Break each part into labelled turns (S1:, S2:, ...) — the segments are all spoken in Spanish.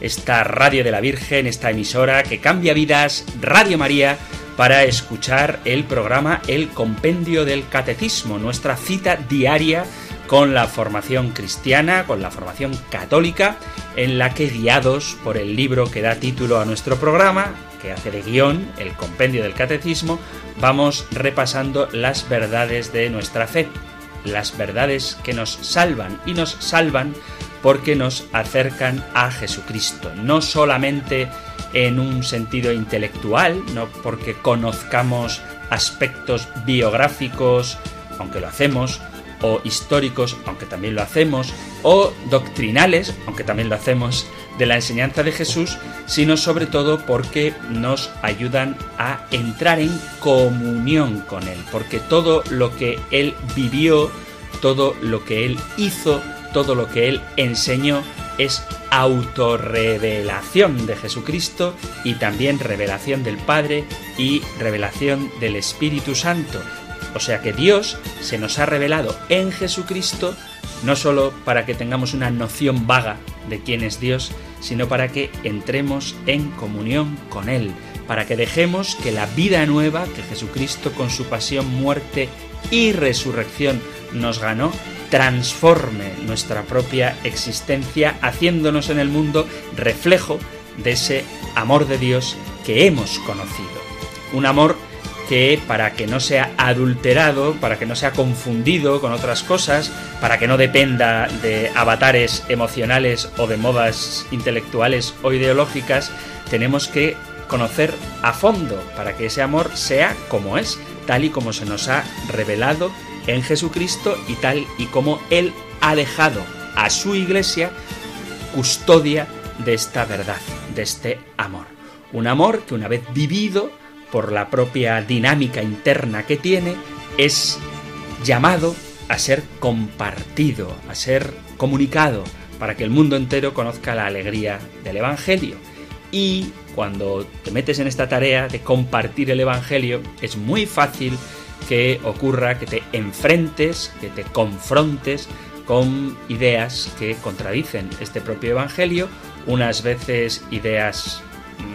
S1: esta Radio de la Virgen, esta emisora que cambia vidas, Radio María, para escuchar el programa El Compendio del Catecismo, nuestra cita diaria con la formación cristiana, con la formación católica, en la que guiados por el libro que da título a nuestro programa, que hace de guion, el Compendio del Catecismo, vamos repasando las verdades de nuestra fe, las verdades que nos salvan y nos salvan porque nos acercan a Jesucristo, no solamente en un sentido intelectual, no porque conozcamos aspectos biográficos, aunque lo hacemos, o históricos, aunque también lo hacemos, o doctrinales, aunque también lo hacemos, de la enseñanza de Jesús, sino sobre todo porque nos ayudan a entrar en comunión con Él, porque todo lo que Él vivió, todo lo que Él hizo, todo lo que Él enseñó es autorrevelación de Jesucristo y también revelación del Padre y revelación del Espíritu Santo. O sea que Dios se nos ha revelado en Jesucristo no solo para que tengamos una noción vaga de quién es Dios, sino para que entremos en comunión con Él, para que dejemos que la vida nueva que Jesucristo con su pasión, muerte y resurrección nos ganó, transforme nuestra propia existencia, haciéndonos en el mundo reflejo de ese amor de Dios que hemos conocido. Un amor que para que no sea adulterado, para que no sea confundido con otras cosas, para que no dependa de avatares emocionales o de modas intelectuales o ideológicas, tenemos que conocer a fondo para que ese amor sea como es, tal y como se nos ha revelado en Jesucristo y tal y como Él ha dejado a su iglesia custodia de esta verdad, de este amor. Un amor que una vez vivido por la propia dinámica interna que tiene, es llamado a ser compartido, a ser comunicado, para que el mundo entero conozca la alegría del Evangelio. Y cuando te metes en esta tarea de compartir el Evangelio, es muy fácil que ocurra que te enfrentes, que te confrontes con ideas que contradicen este propio Evangelio, unas veces ideas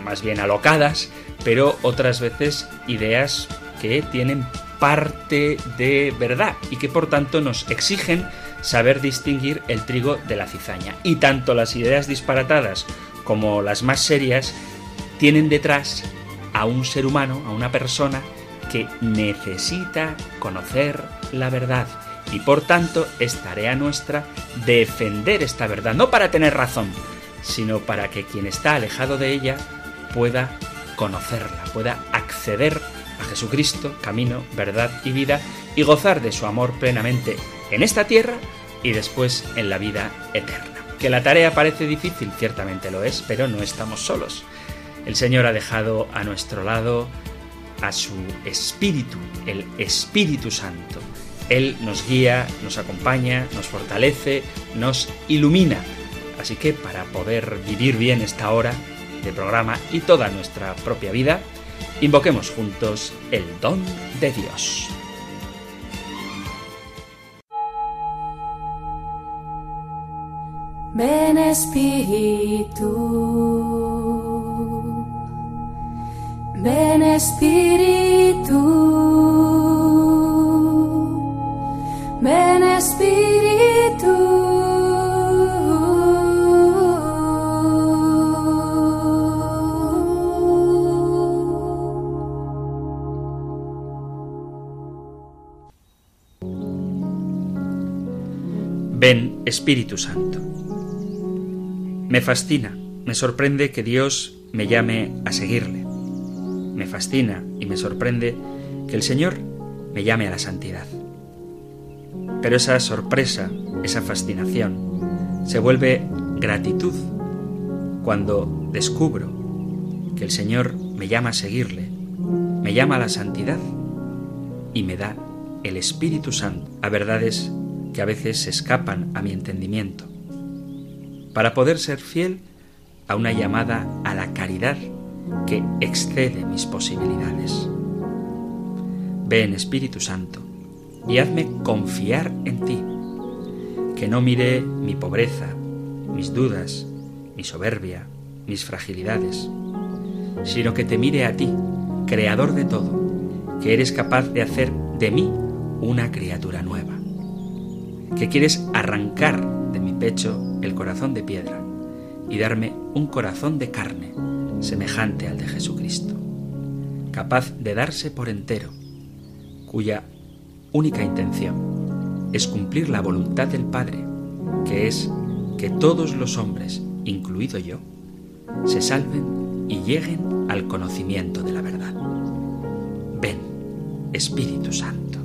S1: más bien alocadas, pero otras veces ideas que tienen parte de verdad y que por tanto nos exigen saber distinguir el trigo de la cizaña. Y tanto las ideas disparatadas como las más serias tienen detrás a un ser humano, a una persona que necesita conocer la verdad. Y por tanto es tarea nuestra defender esta verdad, no para tener razón, sino para que quien está alejado de ella pueda conocerla, pueda acceder a Jesucristo, camino, verdad y vida, y gozar de su amor plenamente en esta tierra y después en la vida eterna. Que la tarea parece difícil, ciertamente lo es, pero no estamos solos. El Señor ha dejado a nuestro lado a su Espíritu, el Espíritu Santo. Él nos guía, nos acompaña, nos fortalece, nos ilumina. Así que para poder vivir bien esta hora, programa y toda nuestra propia vida, invoquemos juntos el don de Dios.
S2: Ven Espíritu, ven Espíritu, ven Espíritu.
S1: Ven Espíritu Santo. Me fascina, me sorprende que Dios me llame a seguirle. Me fascina y me sorprende que el Señor me llame a la santidad. Pero esa sorpresa, esa fascinación, se vuelve gratitud cuando descubro que el Señor me llama a seguirle, me llama a la santidad y me da el Espíritu Santo a verdades que a veces escapan a mi entendimiento, para poder ser fiel a una llamada a la caridad que excede mis posibilidades. Ven Espíritu Santo y hazme confiar en ti, que no mire mi pobreza, mis dudas, mi soberbia, mis fragilidades, sino que te mire a ti, creador de todo, que eres capaz de hacer de mí una criatura nueva, que quieres arrancar de mi pecho el corazón de piedra y darme un corazón de carne semejante al de Jesucristo, capaz de darse por entero, cuya única intención es cumplir la voluntad del Padre, que es que todos los hombres, incluido yo, se salven y lleguen al conocimiento de la verdad. Ven, Espíritu Santo.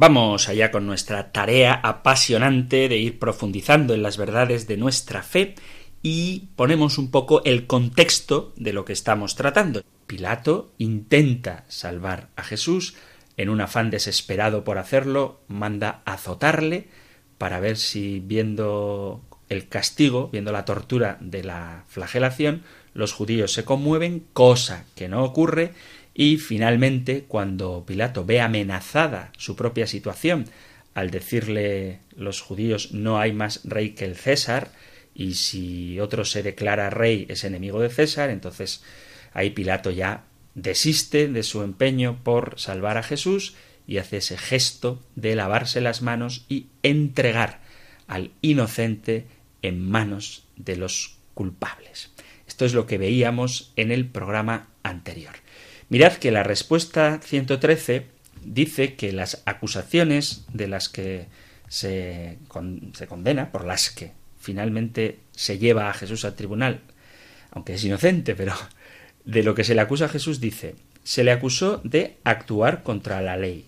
S1: Vamos allá con nuestra tarea apasionante de ir profundizando en las verdades de nuestra fe y ponemos un poco el contexto de lo que estamos tratando. Pilato intenta salvar a Jesús, en un afán desesperado por hacerlo, manda azotarle para ver si viendo el castigo, viendo la tortura de la flagelación, los judíos se conmueven, cosa que no ocurre, y finalmente, cuando Pilato ve amenazada su propia situación, al decirle los judíos no hay más rey que el César, y si otro se declara rey es enemigo de César, entonces ahí Pilato ya desiste de su empeño por salvar a Jesús y hace ese gesto de lavarse las manos y entregar al inocente en manos de los culpables. Esto es lo que veíamos en el programa anterior. Mirad que la respuesta 113 dice que las acusaciones de las que se, se, condena, por las que finalmente se lleva a Jesús al tribunal, aunque es inocente, pero de lo que se le acusa a Jesús dice, se le acusó de actuar contra la ley,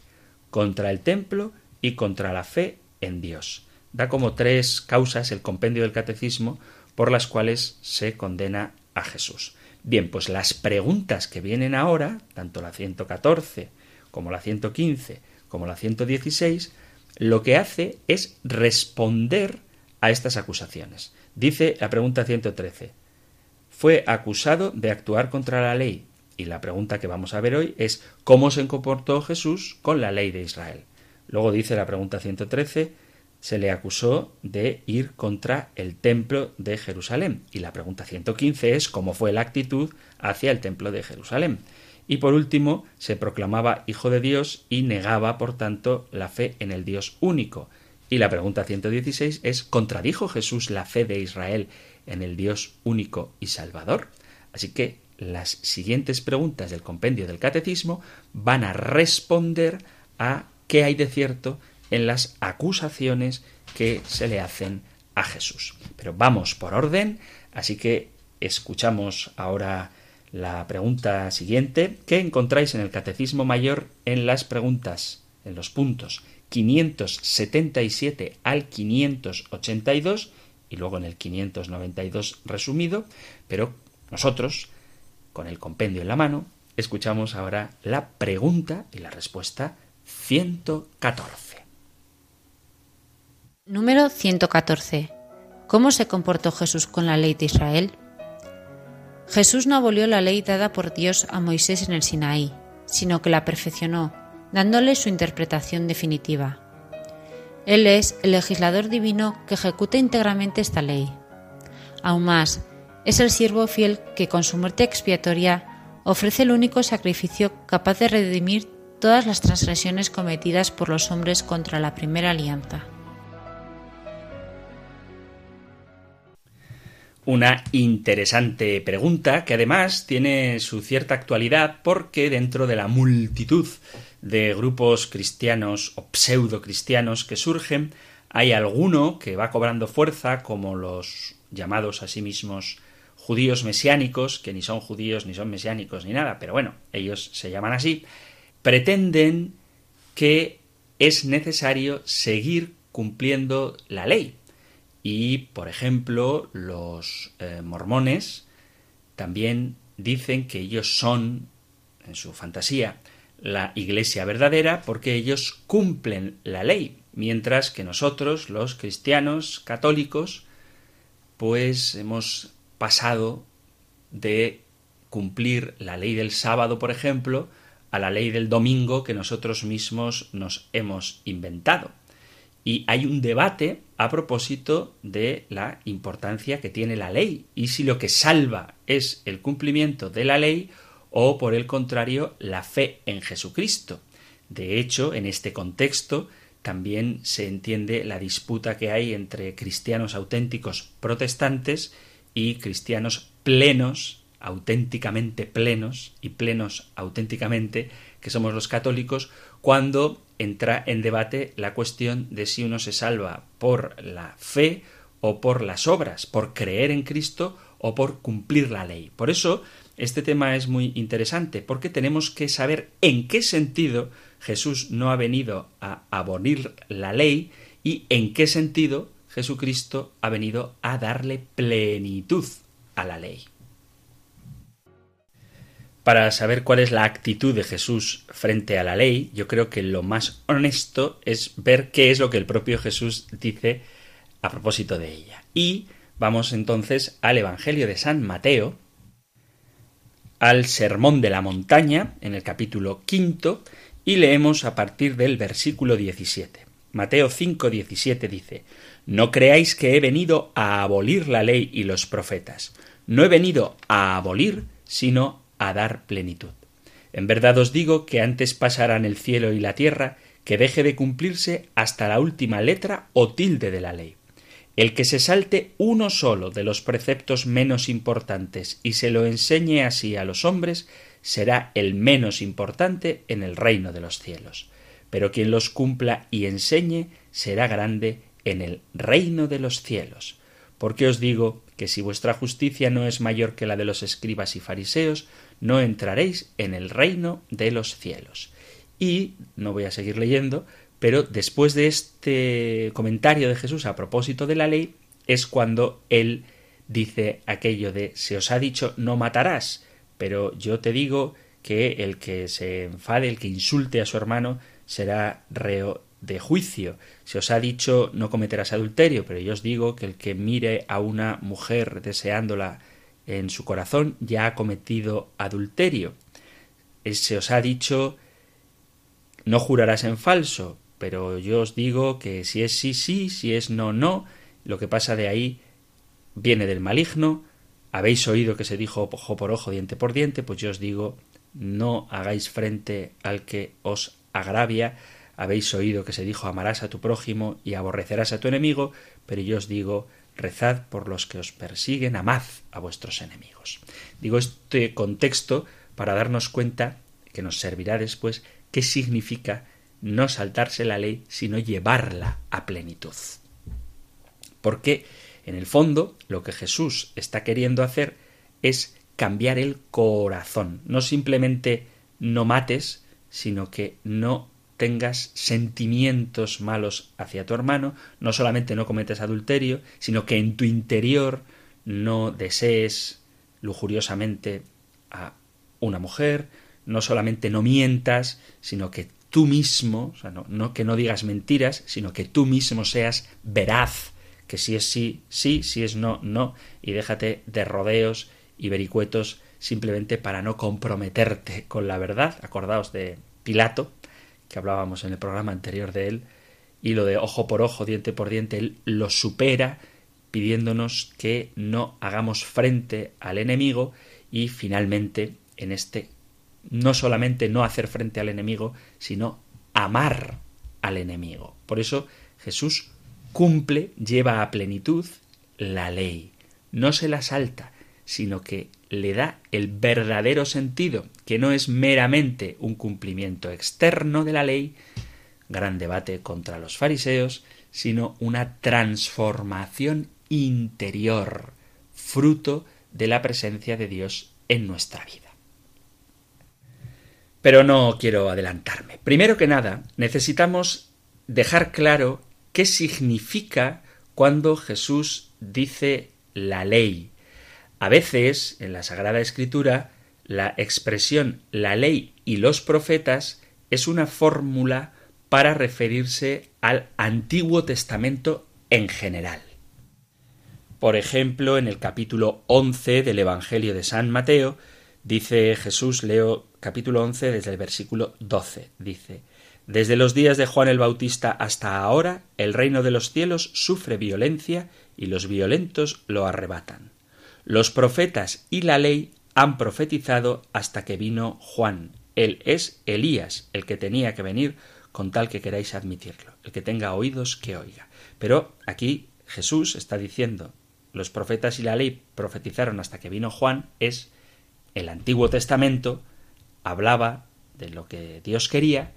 S1: contra el templo y contra la fe en Dios. Da como tres causas el compendio del catecismo por las cuales se condena a Jesús. Bien, pues las preguntas que vienen ahora, tanto la 114 como la 115 como la 116, lo que hace es responder a estas acusaciones. Dice la pregunta 113, fue acusado de actuar contra la ley. Y la pregunta que vamos a ver hoy es cómo se comportó Jesús con la ley de Israel. Luego dice la pregunta 113, se le acusó de ir contra el templo de Jerusalén. Y la pregunta 115 es cómo fue la actitud hacia el templo de Jerusalén. Y por último, se proclamaba hijo de Dios y negaba, por tanto, la fe en el Dios único. Y la pregunta 116 es ¿contradijo Jesús la fe de Israel en el Dios único y salvador? Así que las siguientes preguntas del compendio del catecismo van a responder a qué hay de cierto en las acusaciones que se le hacen a Jesús. Pero vamos por orden, así que escuchamos ahora la pregunta siguiente que encontráis en el Catecismo Mayor en las preguntas, en los puntos 577 al 582 y luego en el 592 resumido, pero nosotros, con el compendio en la mano, escuchamos ahora la pregunta y la respuesta 114.
S3: Número 114. ¿Cómo se comportó Jesús con la ley de Israel? Jesús no abolió la ley dada por Dios a Moisés en el Sinaí, sino que la perfeccionó, dándole su interpretación definitiva. Él es el legislador divino que ejecuta íntegramente esta ley. Aún más, es el siervo fiel que con su muerte expiatoria ofrece el único sacrificio capaz de redimir todas las transgresiones cometidas por los hombres contra la primera alianza.
S1: Una interesante pregunta que además tiene su cierta actualidad porque dentro de la multitud de grupos cristianos o pseudo cristianos que surgen, hay alguno que va cobrando fuerza como los llamados a sí mismos judíos mesiánicos, que ni son judíos ni son mesiánicos ni nada, pero bueno, ellos se llaman así, pretenden que es necesario seguir cumpliendo la ley. Y, por ejemplo, los eh, mormones también dicen que ellos son, en su fantasía, la iglesia verdadera porque ellos cumplen la ley, mientras que nosotros, los cristianos católicos, pues hemos pasado de cumplir la ley del sábado, por ejemplo, a la ley del domingo que nosotros mismos nos hemos inventado. Y hay un debate a propósito de la importancia que tiene la ley y si lo que salva es el cumplimiento de la ley o por el contrario la fe en Jesucristo. De hecho, en este contexto también se entiende la disputa que hay entre cristianos auténticos protestantes y cristianos plenos, auténticamente plenos y plenos auténticamente, que somos los católicos, cuando entra en debate la cuestión de si uno se salva por la fe o por las obras, por creer en Cristo o por cumplir la ley. Por eso este tema es muy interesante, porque tenemos que saber en qué sentido Jesús no ha venido a abolir la ley y en qué sentido Jesucristo ha venido a darle plenitud a la ley. Para saber cuál es la actitud de Jesús frente a la ley, yo creo que lo más honesto es ver qué es lo que el propio Jesús dice a propósito de ella. Y vamos entonces al Evangelio de San Mateo, al Sermón de la Montaña, en el capítulo quinto, y leemos a partir del versículo 17. Mateo 5, 17 dice, No creáis que he venido a abolir la ley y los profetas. No he venido a abolir, sino a dar plenitud. En verdad os digo que antes pasarán el cielo y la tierra que deje de cumplirse hasta la última letra o tilde de la ley. El que se salte uno solo de los preceptos menos importantes y se lo enseñe así a los hombres, será el menos importante en el reino de los cielos. Pero quien los cumpla y enseñe será grande en el reino de los cielos. Porque os digo que si vuestra justicia no es mayor que la de los escribas y fariseos, no entraréis en el reino de los cielos. Y no voy a seguir leyendo, pero después de este comentario de Jesús a propósito de la ley, es cuando él dice aquello de se os ha dicho no matarás, pero yo te digo que el que se enfade, el que insulte a su hermano, será reo de juicio. Se os ha dicho no cometerás adulterio, pero yo os digo que el que mire a una mujer deseándola en su corazón ya ha cometido adulterio. Se os ha dicho no jurarás en falso, pero yo os digo que si es sí, sí, si es no, no, lo que pasa de ahí viene del maligno. Habéis oído que se dijo ojo por ojo, diente por diente, pues yo os digo, no hagáis frente al que os agravia. Habéis oído que se dijo amarás a tu prójimo y aborrecerás a tu enemigo, pero yo os digo, rezad por los que os persiguen, amad a vuestros enemigos. Digo este contexto para darnos cuenta, que nos servirá después, qué significa no saltarse la ley, sino llevarla a plenitud. Porque, en el fondo, lo que Jesús está queriendo hacer es cambiar el corazón. No simplemente no mates, sino que no tengas sentimientos malos hacia tu hermano, no solamente no cometes adulterio, sino que en tu interior no desees lujuriosamente a una mujer, no solamente no mientas, sino que tú mismo, o sea, no, que no digas mentiras, sino que tú mismo seas veraz, que si es sí, sí, si es no, no, y déjate de rodeos y vericuetos simplemente para no comprometerte con la verdad. Acordaos de Pilato, que hablábamos en el programa anterior de él, y lo de ojo por ojo, diente por diente, él lo supera pidiéndonos que no hagamos frente al enemigo y finalmente en este no solamente no hacer frente al enemigo, sino amar al enemigo. Por eso Jesús cumple, lleva a plenitud la ley. No se la salta, sino que le da el verdadero sentido, que no es meramente un cumplimiento externo de la ley, gran debate contra los fariseos, sino una transformación interior, fruto de la presencia de Dios en nuestra vida. Pero no quiero adelantarme. Primero que nada, necesitamos dejar claro qué significa cuando Jesús dice la ley. A veces, en la Sagrada Escritura, la expresión la ley y los profetas es una fórmula para referirse al Antiguo Testamento en general. Por ejemplo, en el capítulo 11 del Evangelio de San Mateo, dice Jesús, leo capítulo 11 desde el versículo 12, dice, Desde los días de Juan el Bautista hasta ahora, el reino de los cielos sufre violencia y los violentos lo arrebatan. Los profetas y la ley han profetizado hasta que vino Juan. Él es Elías, el que tenía que venir con tal que queráis admitirlo. El que tenga oídos, que oiga. Pero aquí Jesús está diciendo, los profetas y la ley profetizaron hasta que vino Juan, es el Antiguo Testamento, hablaba de lo que Dios quería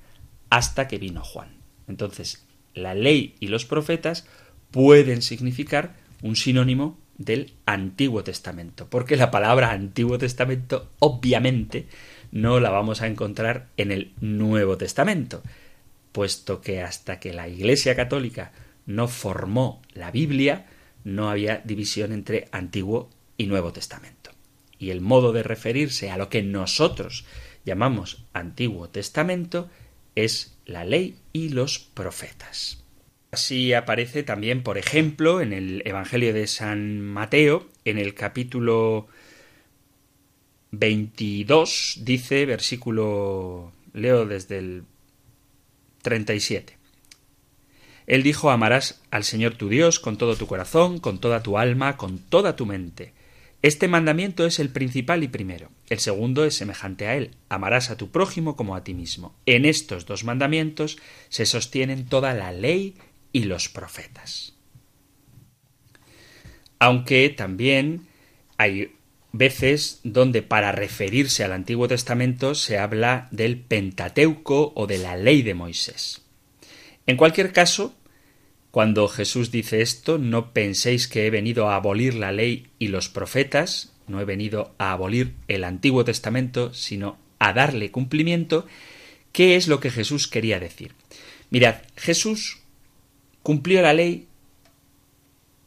S1: hasta que vino Juan. Entonces, la ley y los profetas pueden significar un sinónimo del Antiguo Testamento, porque la palabra Antiguo Testamento obviamente no la vamos a encontrar en el Nuevo Testamento, puesto que hasta que la Iglesia Católica no formó la Biblia, no había división entre Antiguo y Nuevo Testamento. Y el modo de referirse a lo que nosotros llamamos Antiguo Testamento es la ley y los profetas. Así aparece también, por ejemplo, en el Evangelio de San Mateo, en el capítulo 22, dice, versículo, leo desde el 37. Él dijo, amarás al Señor tu Dios con todo tu corazón, con toda tu alma, con toda tu mente. Este mandamiento es el principal y primero. El segundo es semejante a él. Amarás a tu prójimo como a ti mismo. En estos dos mandamientos se sostienen toda la ley y los profetas. Aunque también hay veces donde para referirse al Antiguo Testamento se habla del Pentateuco o de la ley de Moisés. En cualquier caso, cuando Jesús dice esto, no penséis que he venido a abolir la ley y los profetas, no he venido a abolir el Antiguo Testamento, sino a darle cumplimiento. ¿Qué es lo que Jesús quería decir? Mirad, Jesús cumplió la ley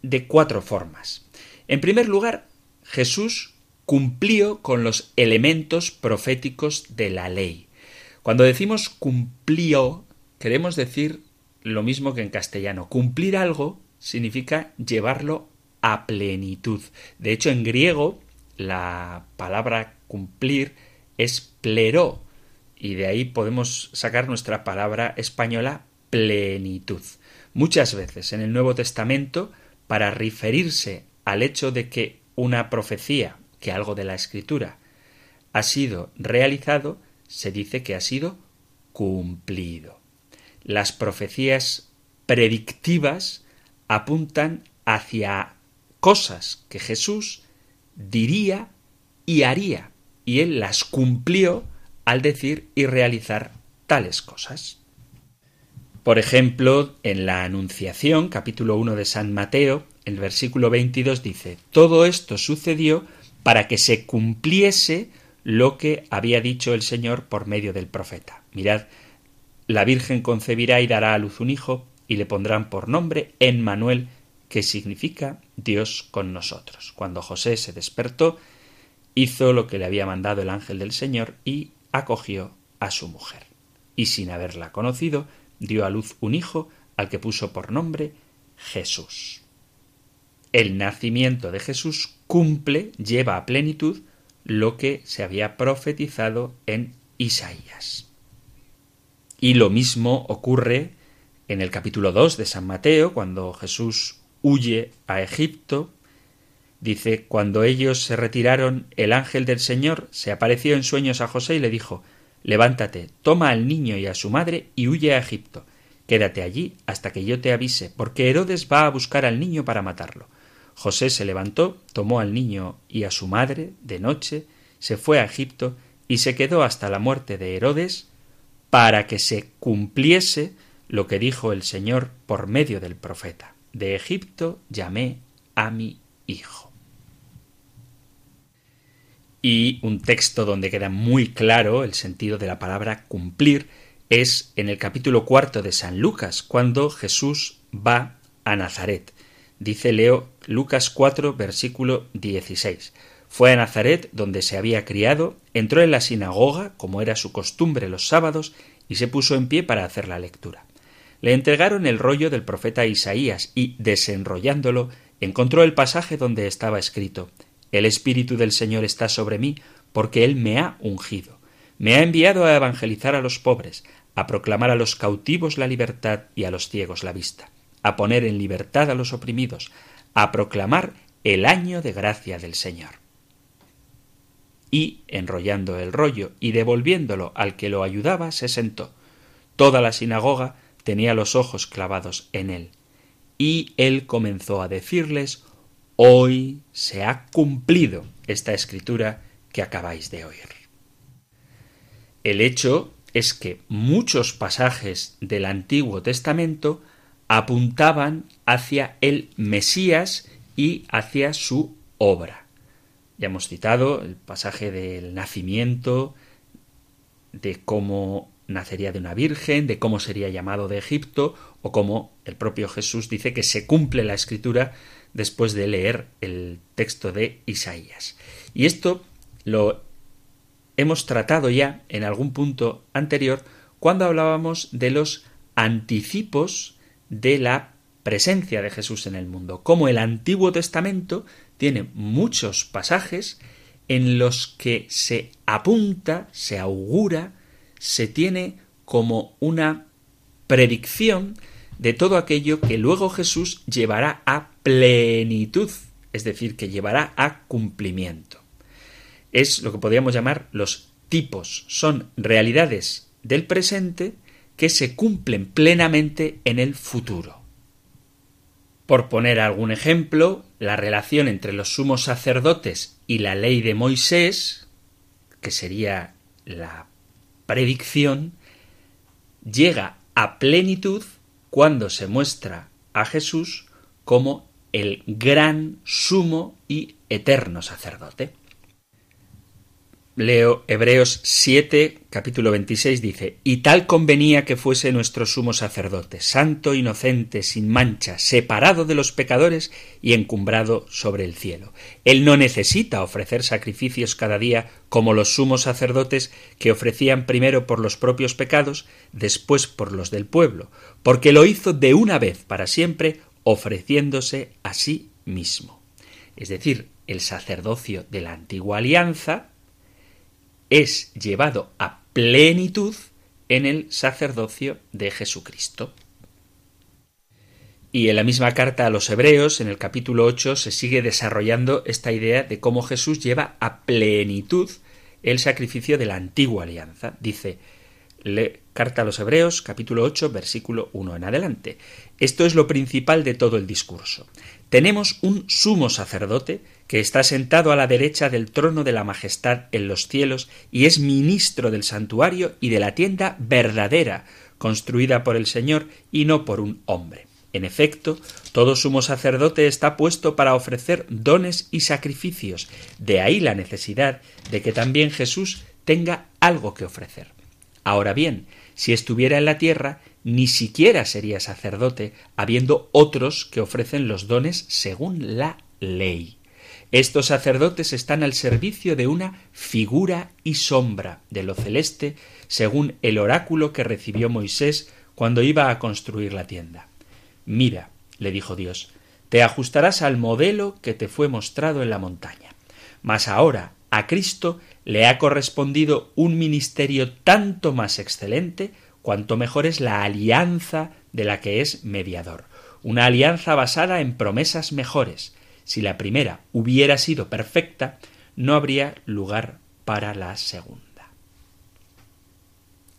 S1: de cuatro formas. En primer lugar, Jesús cumplió con los elementos proféticos de la ley. Cuando decimos cumplió, queremos decir lo mismo que en castellano. Cumplir algo significa llevarlo a plenitud. De hecho, en griego la palabra cumplir es pleró, y de ahí podemos sacar nuestra palabra española plenitud. Muchas veces en el Nuevo Testamento, para referirse al hecho de que una profecía, que algo de la escritura, ha sido realizado, se dice que ha sido cumplido. Las profecías predictivas apuntan hacia cosas que Jesús diría y haría, y él las cumplió al decir y realizar tales cosas. Por ejemplo, en la Anunciación, capítulo 1 de San Mateo, el versículo 22 dice, Todo esto sucedió para que se cumpliese lo que había dicho el Señor por medio del profeta. Mirad, la Virgen concebirá y dará a luz un hijo, y le pondrán por nombre Emmanuel, que significa Dios con nosotros. Cuando José se despertó, hizo lo que le había mandado el ángel del Señor y acogió a su mujer. Y sin haberla conocido, dio a luz un hijo al que puso por nombre Jesús. El nacimiento de Jesús cumple, lleva a plenitud lo que se había profetizado en Isaías. Y lo mismo ocurre en el capítulo 2 de San Mateo, cuando Jesús huye a Egipto, Dice, cuando ellos se retiraron, el ángel del Señor se apareció en sueños a José y le dijo, Levántate, toma al niño y a su madre y huye a Egipto. Quédate allí hasta que yo te avise, porque Herodes va a buscar al niño para matarlo. José se levantó, tomó al niño y a su madre de noche, se fue a Egipto y se quedó hasta la muerte de Herodes para que se cumpliese lo que dijo el Señor por medio del profeta. De Egipto llamé a mi hijo. Y un texto donde queda muy claro el sentido de la palabra cumplir es en el capítulo cuarto de San Lucas, cuando Jesús va a Nazaret. Dice Leo Lucas 4, versículo 16. Fue a Nazaret, donde se había criado, entró en la sinagoga, como era su costumbre los sábados, y se puso en pie para hacer la lectura. Le entregaron el rollo del profeta Isaías y, desenrollándolo, encontró el pasaje donde estaba escrito El Espíritu del Señor está sobre mí, porque Él me ha ungido. Me ha enviado a evangelizar a los pobres, a proclamar a los cautivos la libertad y a los ciegos la vista, a poner en libertad a los oprimidos, a proclamar el año de gracia del Señor y, enrollando el rollo y devolviéndolo al que lo ayudaba, se sentó. Toda la sinagoga tenía los ojos clavados en él. Y él comenzó a decirles Hoy se ha cumplido esta escritura que acabáis de oír. El hecho es que muchos pasajes del Antiguo Testamento apuntaban hacia el Mesías y hacia su obra. Ya hemos citado el pasaje del nacimiento, de cómo nacería de una virgen, de cómo sería llamado de Egipto, o cómo el propio Jesús dice que se cumple la escritura después de leer el texto de Isaías. Y esto lo hemos tratado ya en algún punto anterior cuando hablábamos de los anticipos de la presencia de Jesús en el mundo, cómo el Antiguo Testamento tiene muchos pasajes en los que se apunta, se augura, se tiene como una predicción de todo aquello que luego Jesús llevará a plenitud, es decir, que llevará a cumplimiento. Es lo que podríamos llamar los tipos, son realidades del presente que se cumplen plenamente en el futuro. Por poner algún ejemplo, la relación entre los sumos sacerdotes y la ley de Moisés, que sería la predicción, llega a plenitud cuando se muestra a Jesús como el gran sumo y eterno sacerdote. Leo Hebreos 7, capítulo 26, dice, Y tal convenía que fuese nuestro sumo sacerdote, santo, inocente, sin mancha, separado de los pecadores y encumbrado sobre el cielo. Él no necesita ofrecer sacrificios cada día como los sumos sacerdotes que ofrecían primero por los propios pecados, después por los del pueblo, porque lo hizo de una vez para siempre, ofreciéndose a sí mismo. Es decir, el sacerdocio de la antigua alianza, es llevado a plenitud en el sacerdocio de Jesucristo. Y en la misma carta a los Hebreos, en el capítulo 8, se sigue desarrollando esta idea de cómo Jesús lleva a plenitud el sacrificio de la antigua alianza. Dice, carta a los Hebreos, capítulo 8, versículo 1 en adelante. Esto es lo principal de todo el discurso. Tenemos un sumo sacerdote que está sentado a la derecha del trono de la majestad en los cielos y es ministro del santuario y de la tienda verdadera, construida por el Señor y no por un hombre. En efecto, todo sumo sacerdote está puesto para ofrecer dones y sacrificios, de ahí la necesidad de que también Jesús tenga algo que ofrecer. Ahora bien, si estuviera en la tierra, ni siquiera sería sacerdote, habiendo otros que ofrecen los dones según la ley. Estos sacerdotes están al servicio de una figura y sombra de lo celeste, según el oráculo que recibió Moisés cuando iba a construir la tienda. Mira, le dijo Dios, te ajustarás al modelo que te fue mostrado en la montaña. Mas ahora a Cristo le ha correspondido un ministerio tanto más excelente cuanto mejor es la alianza de la que es mediador, una alianza basada en promesas mejores, Si la primera hubiera sido perfecta, no habría lugar para la segunda.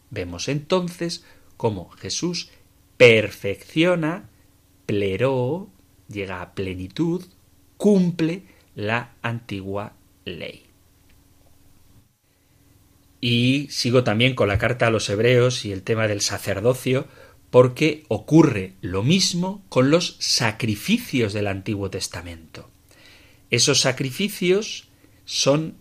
S1: Vemos entonces cómo Jesús perfecciona, pleró, llega a plenitud, cumple la antigua ley. Y sigo también con la carta a los hebreos y el tema del sacerdocio, porque ocurre lo mismo con los sacrificios del Antiguo Testamento. Esos sacrificios son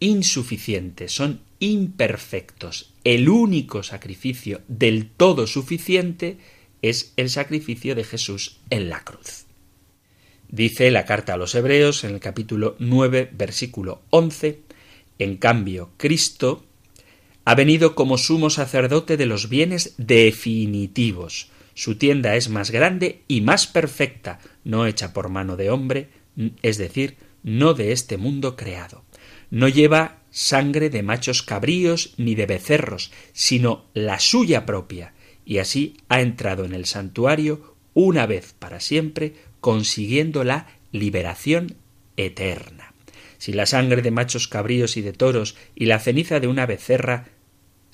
S1: insuficientes, son imperfectos. El único sacrificio del todo suficiente es el sacrificio de Jesús en la cruz. Dice la carta a los Hebreos en el capítulo 9, versículo 11, en cambio, Cristo ha venido como sumo sacerdote de los bienes definitivos. Su tienda es más grande y más perfecta, no hecha por mano de hombre, es decir, no de este mundo creado. No lleva sangre de machos cabríos ni de becerros, sino la suya propia, y así ha entrado en el santuario una vez para siempre, consiguiendo la liberación eterna. Si la sangre de machos cabríos y de toros y la ceniza de una becerra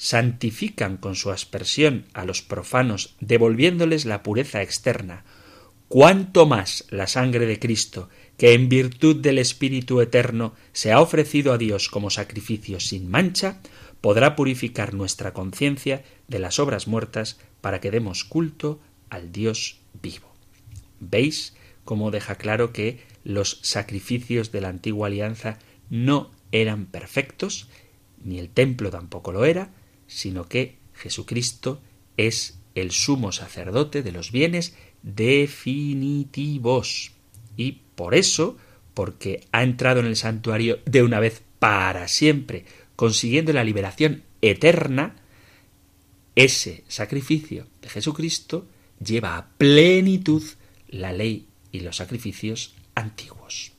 S1: santifican con su aspersión a los profanos, devolviéndoles la pureza externa, cuánto más la sangre de Cristo, que en virtud del Espíritu Eterno se ha ofrecido a Dios como sacrificio sin mancha, podrá purificar nuestra conciencia de las obras muertas para que demos culto al Dios vivo. ¿Veis cómo deja claro que los sacrificios de la antigua alianza no eran perfectos, ni el templo tampoco lo era, sino que Jesucristo es el sumo sacerdote de los bienes definitivos. Y por eso, porque ha entrado en el santuario de una vez para siempre, consiguiendo la liberación eterna, ese sacrificio de Jesucristo lleva a plenitud la ley y los sacrificios antiguos.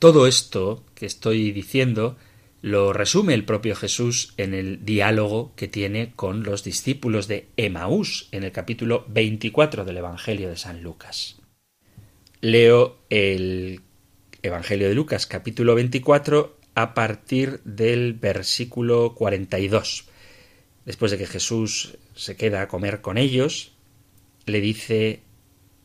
S1: Todo esto que estoy diciendo lo resume el propio Jesús en el diálogo que tiene con los discípulos de Emaús en el capítulo 24 del Evangelio de San Lucas. Leo el Evangelio de Lucas capítulo 24 a partir del versículo 42. Después de que Jesús se queda a comer con ellos, le dice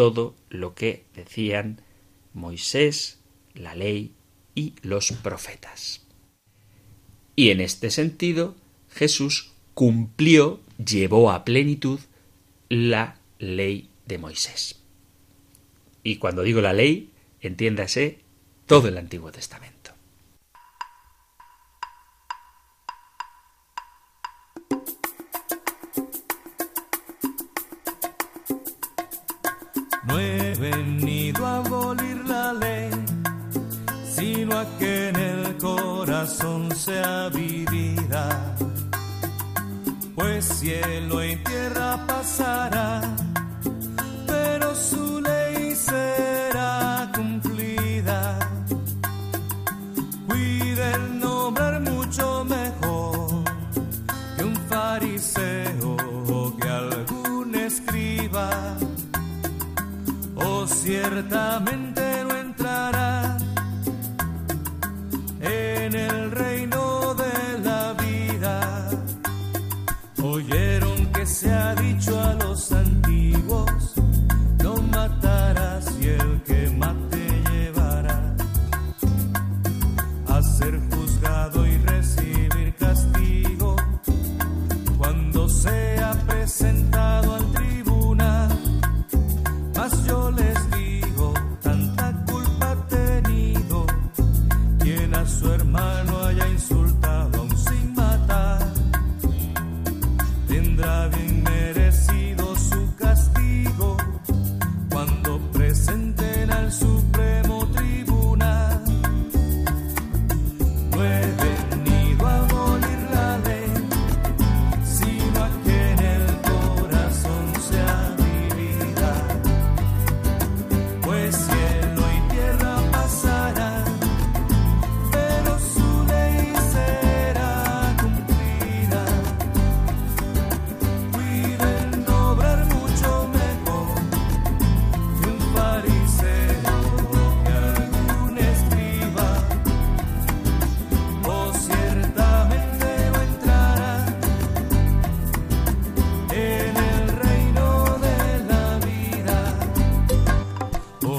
S1: todo lo que decían Moisés, la ley y los profetas. Y en este sentido, Jesús cumplió, llevó a plenitud la ley de Moisés. Y cuando digo la ley, entiéndase todo el Antiguo Testamento.
S4: Sino a que en el corazón sea vivida. Pues cielo y tierra pasará,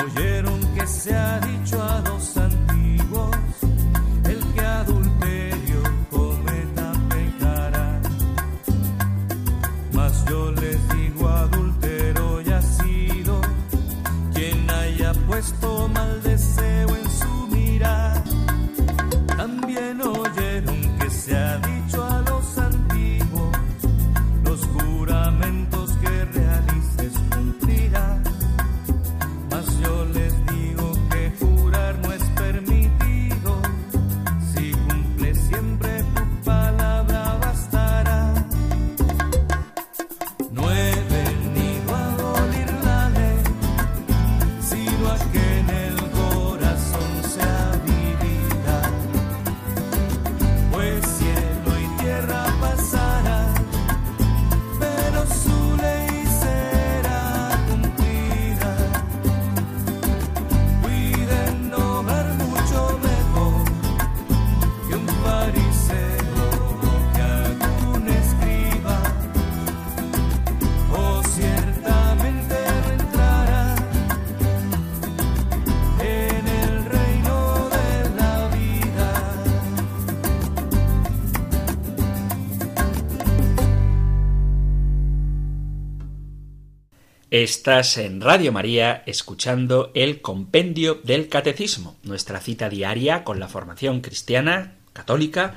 S4: oyeron que se ha dicho
S1: Estás en Radio María escuchando el Compendio del Catecismo, nuestra cita diaria con la formación cristiana católica,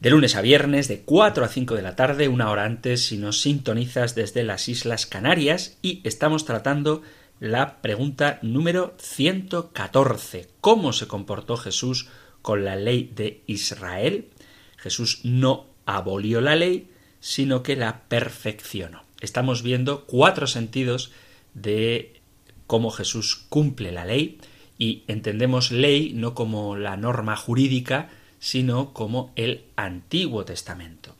S1: de lunes a viernes, de 4 a 5 de la tarde, una hora antes si nos sintonizas desde las Islas Canarias, y estamos tratando la pregunta número 114. ¿Cómo se comportó Jesús con la ley de Israel? Jesús no abolió la ley, sino que la perfeccionó estamos viendo cuatro sentidos de cómo Jesús cumple la ley y entendemos ley no como la norma jurídica, sino como el Antiguo Testamento.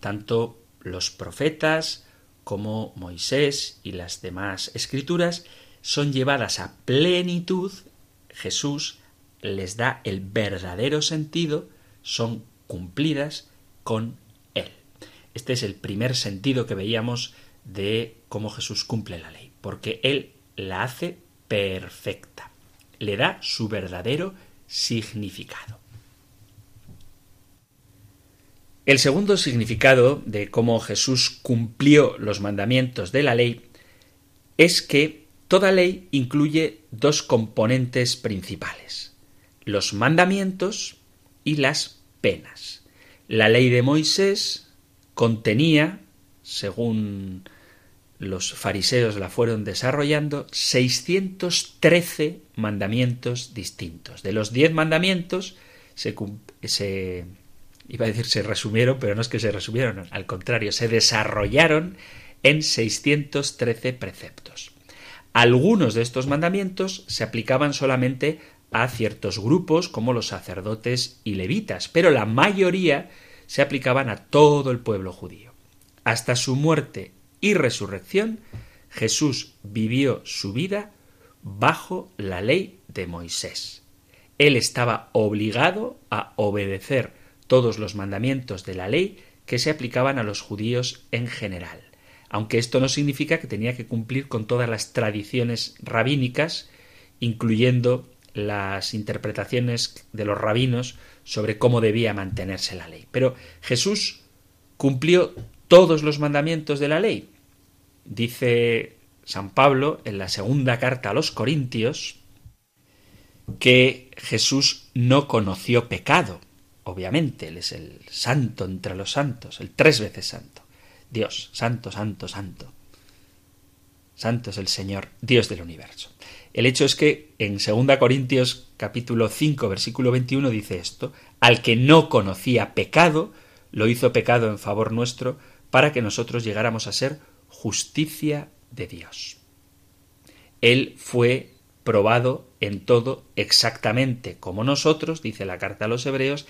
S1: Tanto los profetas como Moisés y las demás escrituras son llevadas a plenitud, Jesús les da el verdadero sentido, son cumplidas con Él. Este es el primer sentido que veíamos de cómo Jesús cumple la ley, porque Él la hace perfecta, le da su verdadero significado. El segundo significado de cómo Jesús cumplió los mandamientos de la ley es que toda ley incluye dos componentes principales, los mandamientos y las penas. La ley de Moisés contenía, según los fariseos la fueron desarrollando 613 mandamientos distintos. De los 10 mandamientos se, iba a decir se resumieron, pero no es que se resumieron, al contrario, se desarrollaron en 613 preceptos. Algunos de estos mandamientos se aplicaban solamente a ciertos grupos como los sacerdotes y levitas, pero la mayoría se aplicaban a todo el pueblo judío. Hasta su muerte y resurrección, Jesús vivió su vida bajo la ley de Moisés. Él estaba obligado a obedecer todos los mandamientos de la ley que se aplicaban a los judíos en general, aunque esto no significa que tenía que cumplir con todas las tradiciones rabínicas, incluyendo las interpretaciones de los rabinos sobre cómo debía mantenerse la ley. Pero Jesús cumplió todos los mandamientos de la ley. Dice San Pablo en la segunda carta a los Corintios que Jesús no conoció pecado. Obviamente, Él es el santo entre los santos, el tres veces santo. Dios, santo, santo, santo. Santo es el Señor, Dios del universo. El hecho es que en 2 Corintios capítulo 5 versículo 21 dice esto, al que no conocía pecado, lo hizo pecado en favor nuestro, para que nosotros llegáramos a ser justicia de Dios. Él fue probado en todo exactamente como nosotros, dice la carta a los hebreos,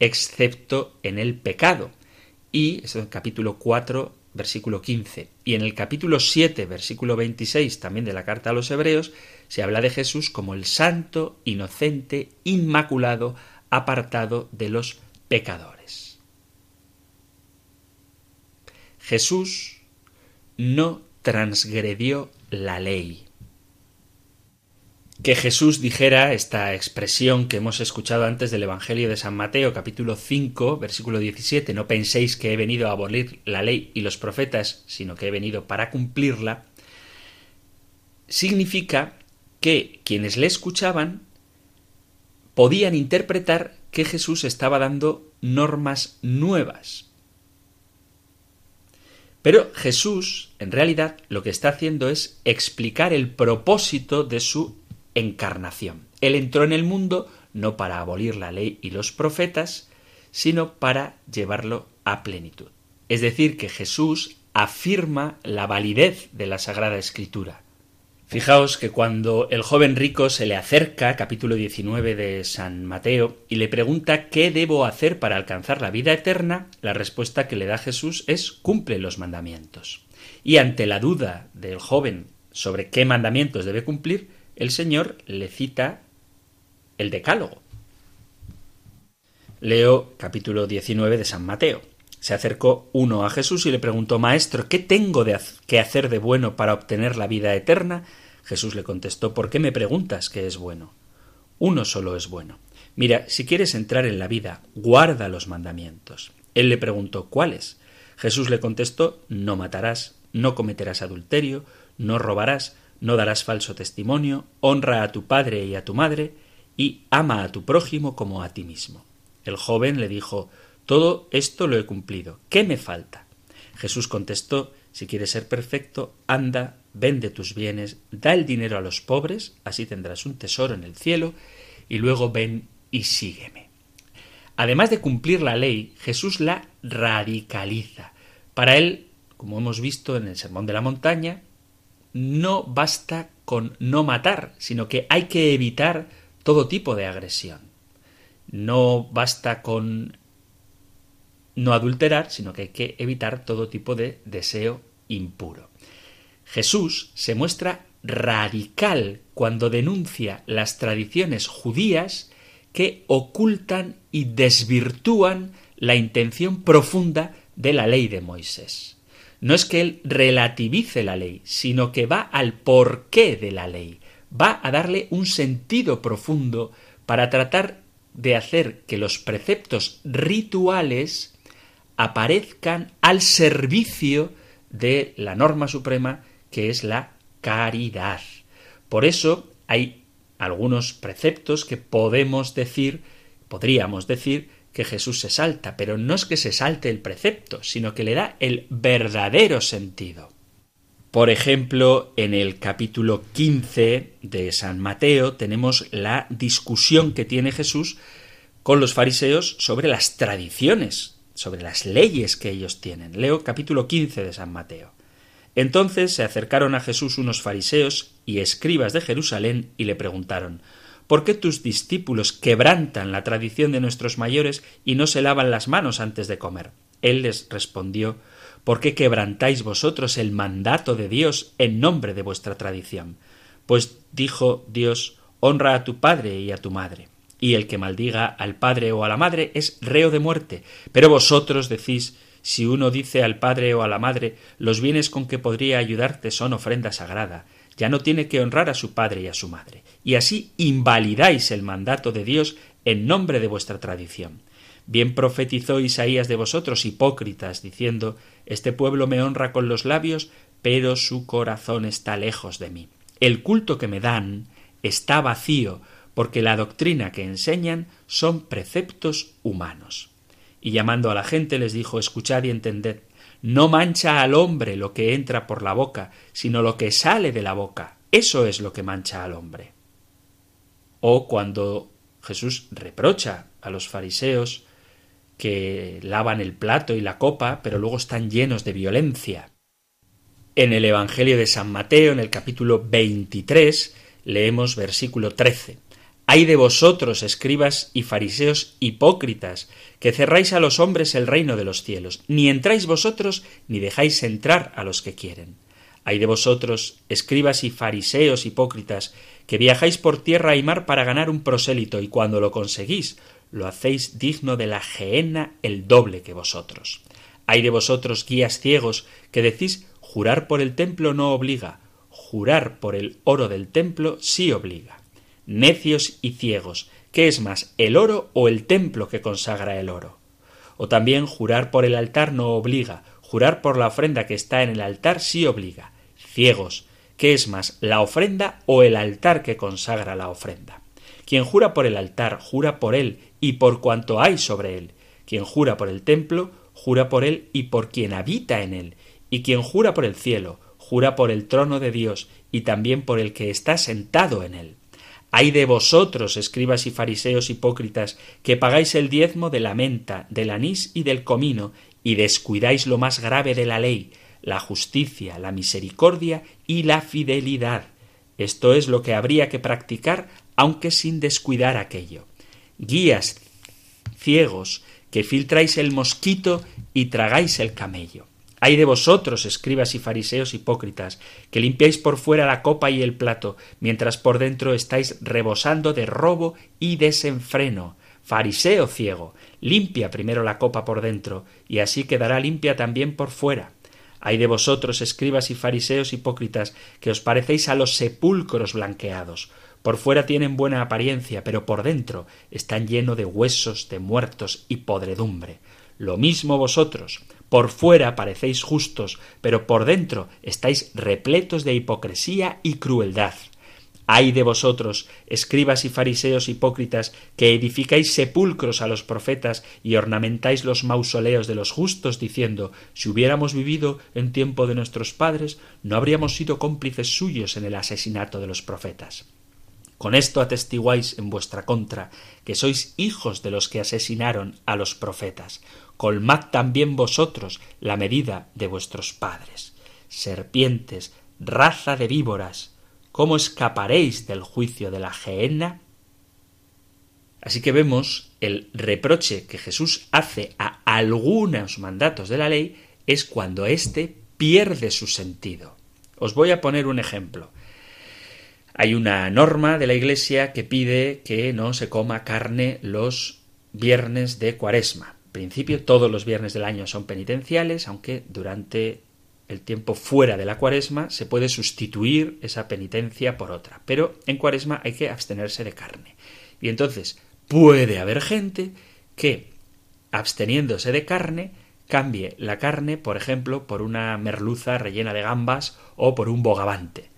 S1: excepto en el pecado. Y en el capítulo 4, versículo 15. Y en el capítulo 7, versículo 26 también de la carta a los hebreos, se habla de Jesús como el santo, inocente, inmaculado, apartado de los pecadores. Jesús no transgredió la ley. Que Jesús dijera esta expresión que hemos escuchado antes del Evangelio de San Mateo, capítulo 5, versículo 17, no penséis que he venido a abolir la ley y los profetas, sino que he venido para cumplirla, significa que quienes le escuchaban podían interpretar que Jesús estaba dando normas nuevas, pero Jesús, en realidad, lo que está haciendo es explicar el propósito de su encarnación. Él entró en el mundo no para abolir la ley y los profetas, sino para llevarlo a plenitud. Es decir, que Jesús afirma la validez de la Sagrada Escritura. Fijaos que cuando el joven rico se le acerca, capítulo 19 de San Mateo, y le pregunta qué debo hacer para alcanzar la vida eterna, la respuesta que le da Jesús es cumple los mandamientos. Y ante la duda del joven sobre qué mandamientos debe cumplir, el Señor le cita el decálogo. Leo capítulo 19 de San Mateo. Se acercó uno a Jesús y le preguntó Maestro, ¿qué tengo que hacer de bueno para obtener la vida eterna? Jesús le contestó ¿Por qué me preguntas qué es bueno? Uno solo es bueno. Mira, si quieres entrar en la vida, guarda los mandamientos. Él le preguntó ¿cuáles? Jesús le contestó No matarás, no cometerás adulterio, no robarás, no darás falso testimonio, honra a tu padre y a tu madre, y ama a tu prójimo como a ti mismo. El joven le dijo Todo esto lo he cumplido. ¿Qué me falta? Jesús contestó Si quieres ser perfecto, anda, vende tus bienes, da el dinero a los pobres, así tendrás un tesoro en el cielo, y luego ven y sígueme. Además de cumplir la ley, Jesús la radicaliza. Para él, como hemos visto en el Sermón de la Montaña, no basta con no matar, sino que hay que evitar todo tipo de agresión. No basta con no adulterar, sino que hay que evitar todo tipo de deseo impuro. Jesús se muestra radical cuando denuncia las tradiciones judías que ocultan y desvirtúan la intención profunda de la ley de Moisés. No es que él relativice la ley, sino que va al porqué de la ley, va a darle un sentido profundo para tratar de hacer que los preceptos rituales aparezcan al servicio de la norma suprema que es la caridad. Por eso hay algunos preceptos que podemos decir, podríamos decir, que Jesús se salta, pero no es que se salte el precepto, sino que le da el verdadero sentido. Por ejemplo, en el capítulo 15 de San Mateo tenemos la discusión que tiene Jesús con los fariseos sobre las tradiciones, sobre las leyes que ellos tienen. Leo capítulo 15 de San Mateo. Entonces se acercaron a Jesús unos fariseos y escribas de Jerusalén y le preguntaron ¿Por qué tus discípulos quebrantan la tradición de nuestros mayores y no se lavan las manos antes de comer? Él les respondió ¿Por qué quebrantáis vosotros el mandato de Dios en nombre de vuestra tradición? Pues dijo Dios Honra a tu padre y a tu madre. Y el que maldiga al padre o a la madre es reo de muerte. Pero vosotros decís si uno dice al padre o a la madre los bienes con que podría ayudarte son ofrenda sagrada, ya no tiene que honrar a su padre y a su madre, y así invalidáis el mandato de Dios en nombre de vuestra tradición. Bien profetizó Isaías de vosotros, hipócritas, diciendo Este pueblo me honra con los labios, pero su corazón está lejos de mí. El culto que me dan está vacío, porque la doctrina que enseñan son preceptos humanos y llamando a la gente les dijo Escuchad y entended no mancha al hombre lo que entra por la boca, sino lo que sale de la boca. Eso es lo que mancha al hombre. O cuando Jesús reprocha a los fariseos que lavan el plato y la copa, pero luego están llenos de violencia. En el Evangelio de San Mateo, en el capítulo 23, leemos versículo 13. Ay de vosotros, escribas y fariseos hipócritas, que cerráis a los hombres el reino de los cielos, ni entráis vosotros, ni dejáis entrar a los que quieren. Ay de vosotros, escribas y fariseos hipócritas, que viajáis por tierra y mar para ganar un prosélito, y cuando lo conseguís, lo hacéis digno de la gehenna el doble que vosotros. Ay de vosotros, guías ciegos, que decís jurar por el templo no obliga, jurar por el oro del templo sí obliga necios y ciegos, ¿qué es más, el oro o el templo que consagra el oro? O también jurar por el altar no obliga, jurar por la ofrenda que está en el altar sí obliga. Ciegos, ¿qué es más, la ofrenda o el altar que consagra la ofrenda? Quien jura por el altar, jura por él y por cuanto hay sobre él. Quien jura por el templo, jura por él y por quien habita en él. Y quien jura por el cielo, jura por el trono de Dios y también por el que está sentado en él. Ay de vosotros, escribas y fariseos hipócritas, que pagáis el diezmo de la menta, del anís y del comino, y descuidáis lo más grave de la ley, la justicia, la misericordia y la fidelidad. Esto es lo que habría que practicar, aunque sin descuidar aquello. Guías ciegos, que filtráis el mosquito y tragáis el camello. Ay de vosotros, escribas y fariseos hipócritas, que limpiáis por fuera la copa y el plato, mientras por dentro estáis rebosando de robo y desenfreno. Fariseo ciego, limpia primero la copa por dentro, y así quedará limpia también por fuera. Ay de vosotros, escribas y fariseos hipócritas, que os parecéis a los sepulcros blanqueados. Por fuera tienen buena apariencia, pero por dentro están llenos de huesos, de muertos y podredumbre. Lo mismo vosotros. Por fuera parecéis justos, pero por dentro estáis repletos de hipocresía y crueldad. Ay de vosotros, escribas y fariseos hipócritas, que edificáis sepulcros a los profetas y ornamentáis los mausoleos de los justos, diciendo si hubiéramos vivido en tiempo de nuestros padres, no habríamos sido cómplices suyos en el asesinato de los profetas. Con esto atestiguáis en vuestra contra que sois hijos de los que asesinaron a los profetas. Colmad también vosotros la medida de vuestros padres. Serpientes, raza de víboras, ¿Cómo escaparéis del juicio de la gehenna? Así que vemos el reproche que Jesús hace a algunos mandatos de la ley es cuando éste pierde su sentido. Os voy a poner un ejemplo. Hay una norma de la Iglesia que pide que no se coma carne los viernes de cuaresma. Principio todos los viernes del año son penitenciales, aunque durante el tiempo fuera de la cuaresma se puede sustituir esa penitencia por otra, pero en cuaresma hay que abstenerse de carne. Y entonces puede haber gente que, absteniéndose de carne, cambie la carne, por ejemplo, por una merluza rellena de gambas o por un bogavante.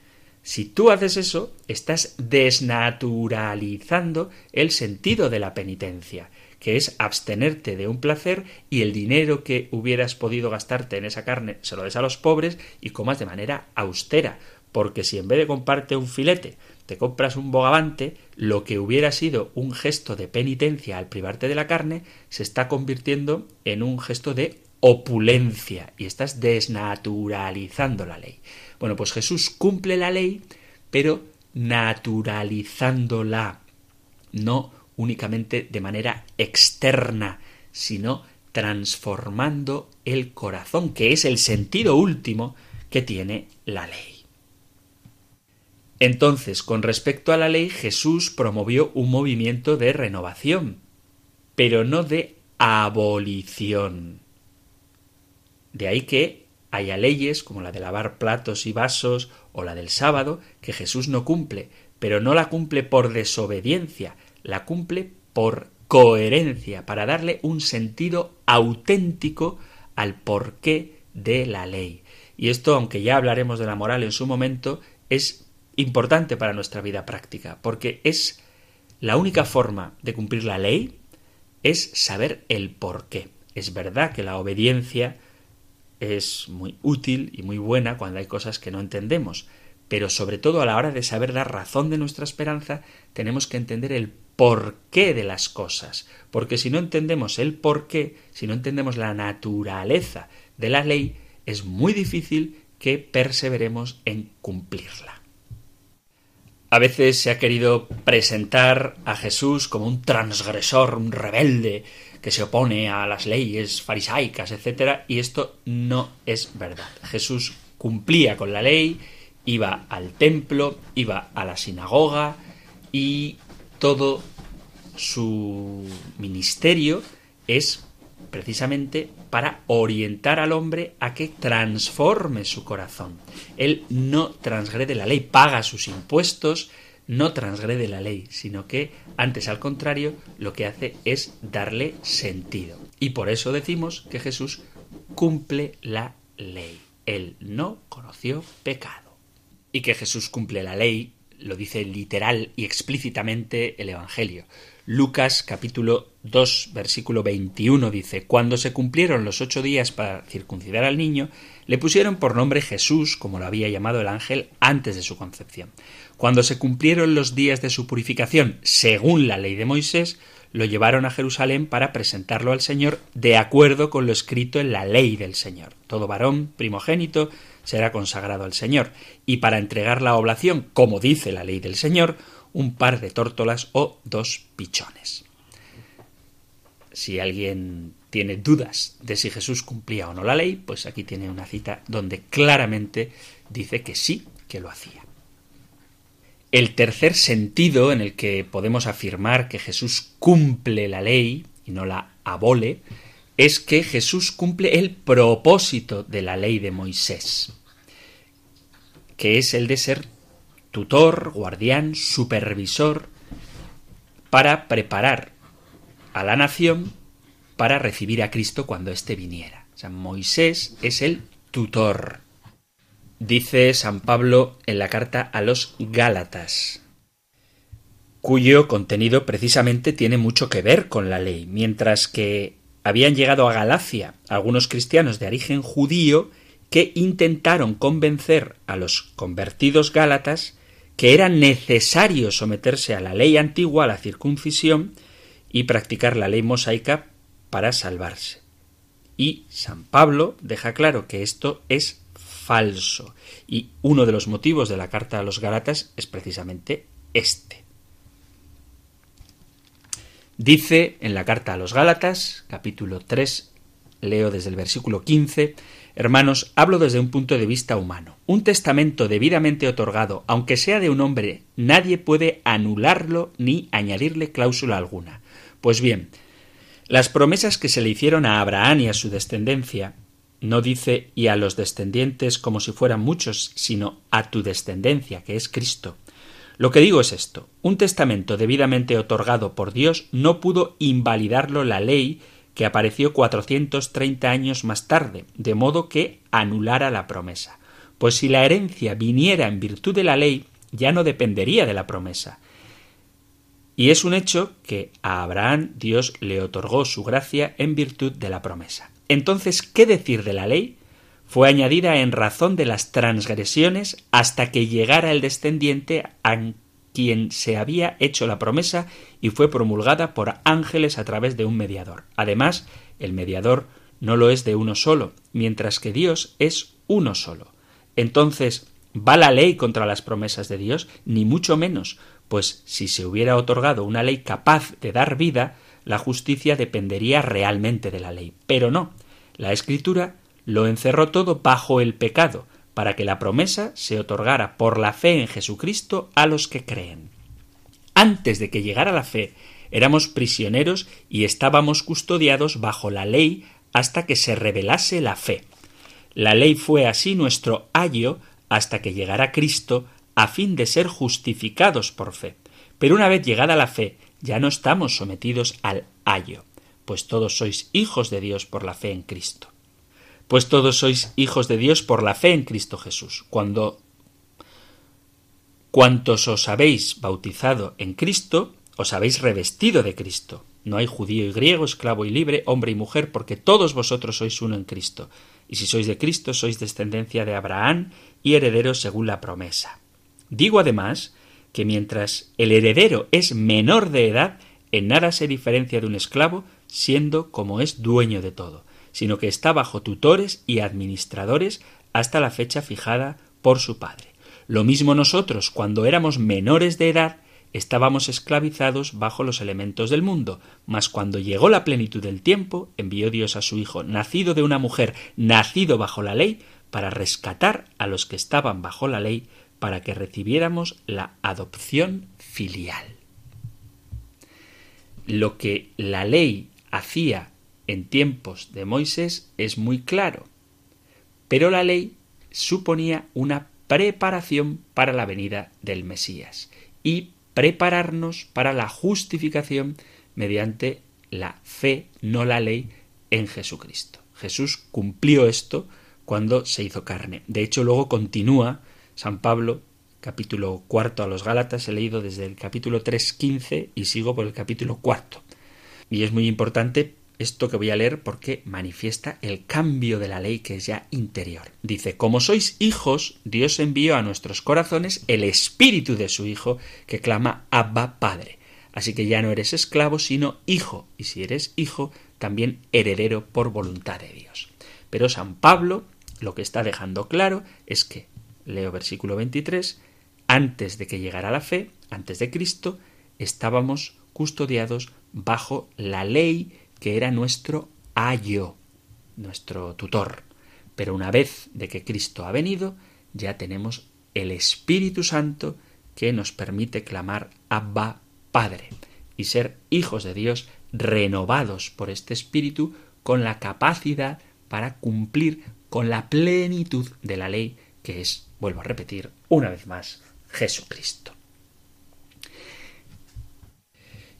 S1: Si tú haces eso, estás desnaturalizando el sentido de la penitencia que es abstenerte de un placer y el dinero que hubieras podido gastarte en esa carne se lo des a los pobres y comas de manera austera. Porque si en vez de comprarte un filete te compras un bogavante, lo que hubiera sido un gesto de penitencia al privarte de la carne se está convirtiendo en un gesto de opulencia y estás desnaturalizando la ley. Bueno, pues Jesús cumple la ley, pero naturalizándola, no únicamente de manera externa, sino transformando el corazón, que es el sentido último que tiene la ley. Entonces, con respecto a la ley, Jesús promovió un movimiento de renovación, pero no de abolición. De ahí que haya leyes como la de lavar platos y vasos o la del sábado que Jesús no cumple, pero no la cumple por desobediencia, la cumple por coherencia, para darle un sentido auténtico al porqué de la ley. Y esto, aunque ya hablaremos de la moral en su momento, es importante para nuestra vida práctica, porque es la única forma de cumplir la ley es saber el porqué. Es verdad que la obediencia es muy útil y muy buena cuando hay cosas que no entendemos, pero sobre todo a la hora de saber la razón de nuestra esperanza, tenemos que entender el porqué de las cosas, porque si no entendemos el porqué, si no entendemos la naturaleza de la ley, es muy difícil que perseveremos en cumplirla. A veces se ha querido presentar a Jesús como un transgresor, un rebelde, que se opone a las leyes farisaicas, etc. Y esto no es verdad. Jesús cumplía con la ley, iba al templo, iba a la sinagoga y todo su ministerio es precisamente para orientar al hombre a que transforme su corazón. Él no transgrede la ley, paga sus impuestos, no transgrede la ley, sino que antes al contrario lo que hace es darle sentido. Y por eso decimos que Jesús cumple la ley. Él no conoció pecado. Y que Jesús cumple la ley lo dice literal y explícitamente el Evangelio. Lucas capítulo 2 versículo 21 dice, Cuando se cumplieron los ocho días para circuncidar al niño, le pusieron por nombre Jesús, como lo había llamado el ángel antes de su concepción. Cuando se cumplieron los días de su purificación, según la ley de Moisés, lo llevaron a Jerusalén para presentarlo al Señor de acuerdo con lo escrito en la ley del Señor. Todo varón primogénito será consagrado al Señor, y para entregar la oblación, como dice la ley del Señor, un par de tórtolas o dos pichones. Si alguien tiene dudas de si Jesús cumplía o no la ley, pues aquí tiene una cita donde claramente dice que sí, que lo hacía. El tercer sentido en el que podemos afirmar que Jesús cumple la ley y no la abole es que Jesús cumple el propósito de la ley de Moisés, que es el de ser tutor, guardián, supervisor, para preparar a la nación para recibir a Cristo cuando éste viniera. O sea, Moisés es el tutor. Dice San Pablo en la carta a los Gálatas, cuyo contenido precisamente tiene mucho que ver con la ley, mientras que habían llegado a Galacia algunos cristianos de origen judío que intentaron convencer a los convertidos gálatas que era necesario someterse a la ley antigua, a la circuncisión, y practicar la ley mosaica para salvarse. Y San Pablo deja claro que esto es falso. Y uno de los motivos de la carta a los Gálatas es precisamente este. Dice en la carta a los Gálatas, capítulo 3, leo desde el versículo 15, Hermanos, hablo desde un punto de vista humano. Un testamento debidamente otorgado, aunque sea de un hombre, nadie puede anularlo ni añadirle cláusula alguna. Pues bien, las promesas que se le hicieron a Abraham y a su descendencia, no dice y a los descendientes como si fueran muchos, sino a tu descendencia, que es Cristo. Lo que digo es esto un testamento debidamente otorgado por Dios no pudo invalidarlo la ley que apareció 430 años más tarde, de modo que anulara la promesa. Pues si la herencia viniera en virtud de la ley, ya no dependería de la promesa. Y es un hecho que a Abraham Dios le otorgó su gracia en virtud de la promesa. Entonces, ¿qué decir de la ley? Fue añadida en razón de las transgresiones hasta que llegara el descendiente a quien se había hecho la promesa y fue promulgada por ángeles a través de un mediador. Además, el mediador no lo es de uno solo, mientras que Dios es uno solo. Entonces, ¿va la ley contra las promesas de Dios? Ni mucho menos, pues si se hubiera otorgado una ley capaz de dar vida, la justicia dependería realmente de la ley. Pero no, la Escritura lo encerró todo bajo el pecado, para que la promesa se otorgara por la fe en Jesucristo a los que creen. Antes de que llegara la fe, éramos prisioneros y estábamos custodiados bajo la ley hasta que se revelase la fe. La ley fue así nuestro ayo hasta que llegara Cristo a fin de ser justificados por fe. Pero una vez llegada la fe, ya no estamos sometidos al ayo, pues todos sois hijos de Dios por la fe en Cristo. Pues todos sois hijos de Dios por la fe en Cristo Jesús. Cuando cuantos os habéis bautizado en Cristo, os habéis revestido de Cristo. No hay judío y griego, esclavo y libre, hombre y mujer, porque todos vosotros sois uno en Cristo. Y si sois de Cristo, sois descendencia de Abraham y herederos según la promesa. Digo además que mientras el heredero es menor de edad, en nada se diferencia de un esclavo, siendo como es dueño de todo, sino que está bajo tutores y administradores hasta la fecha fijada por su padre. Lo mismo nosotros, cuando éramos menores de edad, estábamos esclavizados bajo los elementos del mundo, mas cuando llegó la plenitud del tiempo, envió Dios a su Hijo, nacido de una mujer, nacido bajo la ley, para rescatar a los que estaban bajo la ley, para que recibiéramos la adopción filial. Lo que la ley hacía en tiempos de Moisés es muy claro, pero la ley suponía una preparación para la venida del Mesías y prepararnos para la justificación mediante la fe, no la ley, en Jesucristo. Jesús cumplió esto cuando se hizo carne. De hecho, luego continúa San Pablo, capítulo cuarto a los Gálatas, he leído desde el capítulo 3.15 y sigo por el capítulo cuarto. Y es muy importante esto que voy a leer porque manifiesta el cambio de la ley que es ya interior. Dice, como sois hijos, Dios envió a nuestros corazones el espíritu de su Hijo que clama Abba Padre. Así que ya no eres esclavo, sino hijo, y si eres hijo, también heredero por voluntad de Dios. Pero San Pablo lo que está dejando claro es que, leo versículo 23, antes de que llegara la fe, antes de Cristo, estábamos custodiados bajo la ley que era nuestro ayo, nuestro tutor. Pero una vez de que Cristo ha venido, ya tenemos el Espíritu Santo que nos permite clamar Abba Padre y ser hijos de Dios renovados por este Espíritu con la capacidad para cumplir con la plenitud de la ley que es, vuelvo a repetir una vez más, Jesucristo.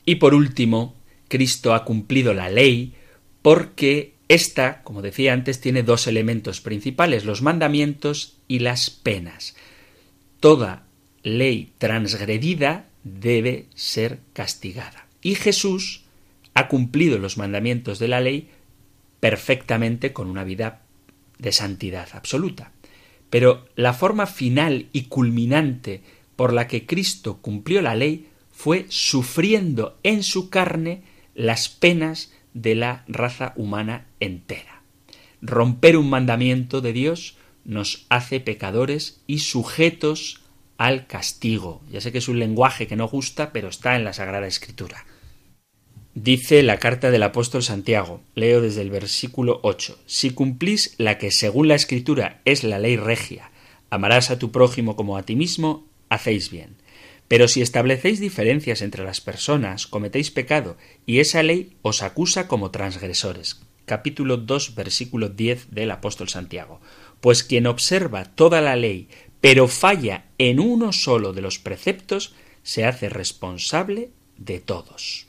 S1: Y por último, Cristo ha cumplido la ley porque esta, como decía antes, tiene dos elementos principales, los mandamientos y las penas. Toda ley transgredida debe ser castigada. Y Jesús ha cumplido los mandamientos de la ley perfectamente con una vida de santidad absoluta. Pero la forma final y culminante por la que Cristo cumplió la ley fue sufriendo en su carne las penas de la raza humana entera. Romper un mandamiento de Dios nos hace pecadores y sujetos al castigo. Ya sé que es un lenguaje que no gusta, pero está en la Sagrada Escritura. Dice la carta del apóstol Santiago, leo desde el versículo 8, Si cumplís la que según la Escritura es la ley regia, amarás a tu prójimo como a ti mismo, hacéis bien. Pero si establecéis diferencias entre las personas, cometéis pecado, y esa ley os acusa como transgresores. Capítulo 2, versículo 10 del apóstol Santiago. Pues quien observa toda la ley, pero falla en uno solo de los preceptos, se hace responsable de todos.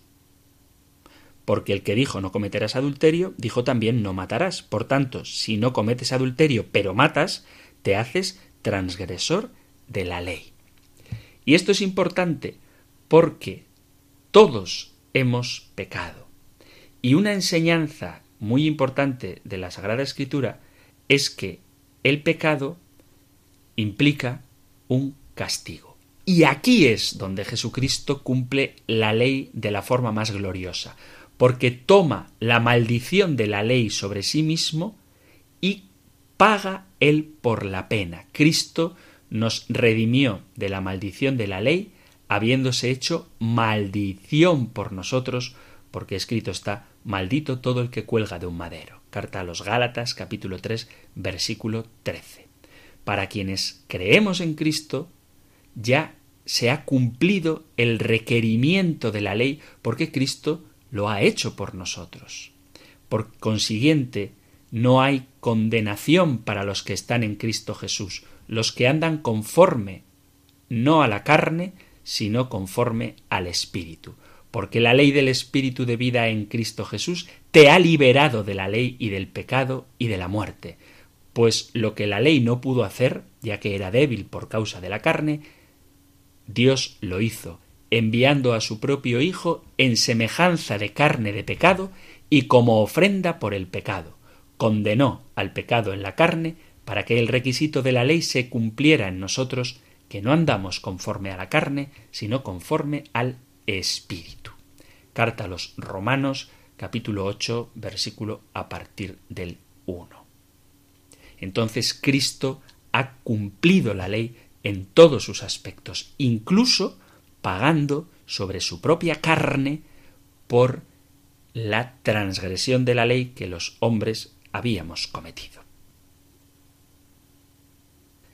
S1: Porque el que dijo no cometerás adulterio, dijo también no matarás. Por tanto, si no cometes adulterio, pero matas, te haces transgresor de la ley. Y esto es importante porque todos hemos pecado. Y una enseñanza muy importante de la Sagrada Escritura es que el pecado implica un castigo. Y aquí es donde Jesucristo cumple la ley de la forma más gloriosa, porque toma la maldición de la ley sobre sí mismo y paga él por la pena. Cristo nos redimió de la maldición de la ley, habiéndose hecho maldición por nosotros, porque escrito está, maldito todo el que cuelga de un madero. Carta a los Gálatas, capítulo 3, versículo 13. Para quienes creemos en Cristo, ya se ha cumplido el requerimiento de la ley, porque Cristo lo ha hecho por nosotros. Por consiguiente, no hay condenación para los que están en Cristo Jesús, los que andan conforme, no a la carne, sino conforme al Espíritu. Porque la ley del Espíritu de vida en Cristo Jesús te ha liberado de la ley y del pecado y de la muerte. Pues lo que la ley no pudo hacer, ya que era débil por causa de la carne, Dios lo hizo, enviando a su propio Hijo en semejanza de carne de pecado y como ofrenda por el pecado. Condenó al pecado en la carne para que el requisito de la ley se cumpliera en nosotros, que no andamos conforme a la carne, sino conforme al Espíritu. Carta a los Romanos, capítulo 8, versículo a partir del 1. Entonces Cristo ha cumplido la ley en todos sus aspectos, incluso pagando sobre su propia carne por la transgresión de la ley que los hombres habíamos cometido.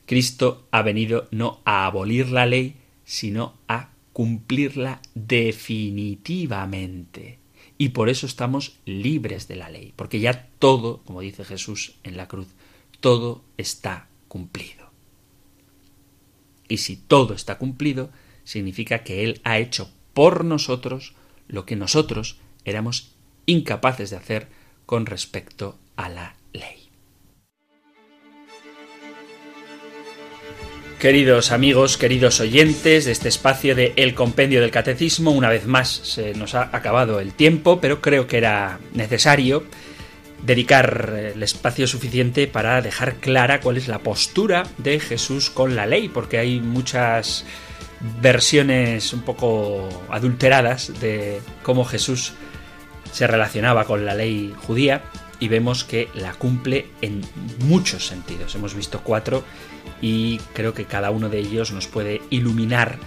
S1: Cristo ha venido no a abolir la ley, sino a cumplirla definitivamente. Y por eso estamos libres de la ley, porque ya todo, como dice Jesús en la cruz, todo está cumplido. Y si todo está cumplido, significa que Él ha hecho por nosotros lo que nosotros éramos incapaces de hacer con respecto a la Queridos amigos, queridos oyentes de este espacio de El Compendio del Catecismo, una vez más se nos ha acabado el tiempo, pero creo que era necesario dedicar el espacio suficiente para dejar clara cuál es la postura de Jesús con la ley, porque hay muchas versiones un poco adulteradas de cómo Jesús se relacionaba con la ley judía y vemos que la cumple en muchos sentidos. Hemos visto cuatro y creo que cada uno de ellos nos puede iluminar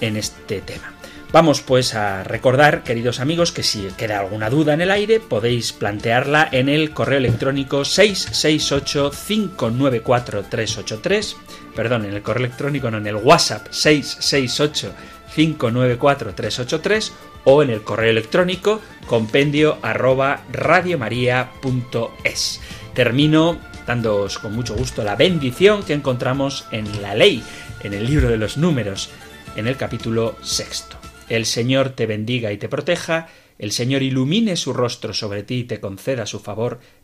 S1: en este tema. Vamos pues a recordar, queridos amigos, que si queda alguna duda en el aire podéis plantearla en el correo electrónico 668-594-383, perdón, en el correo electrónico, no, en el WhatsApp 668-594-383 o en el correo electrónico compendio arroba radiomaria.es. Termino dándoos con mucho gusto la bendición que encontramos en la ley, en el libro de los números, en el capítulo sexto. El Señor te bendiga y te proteja, el Señor ilumine su rostro sobre ti y te conceda su favor,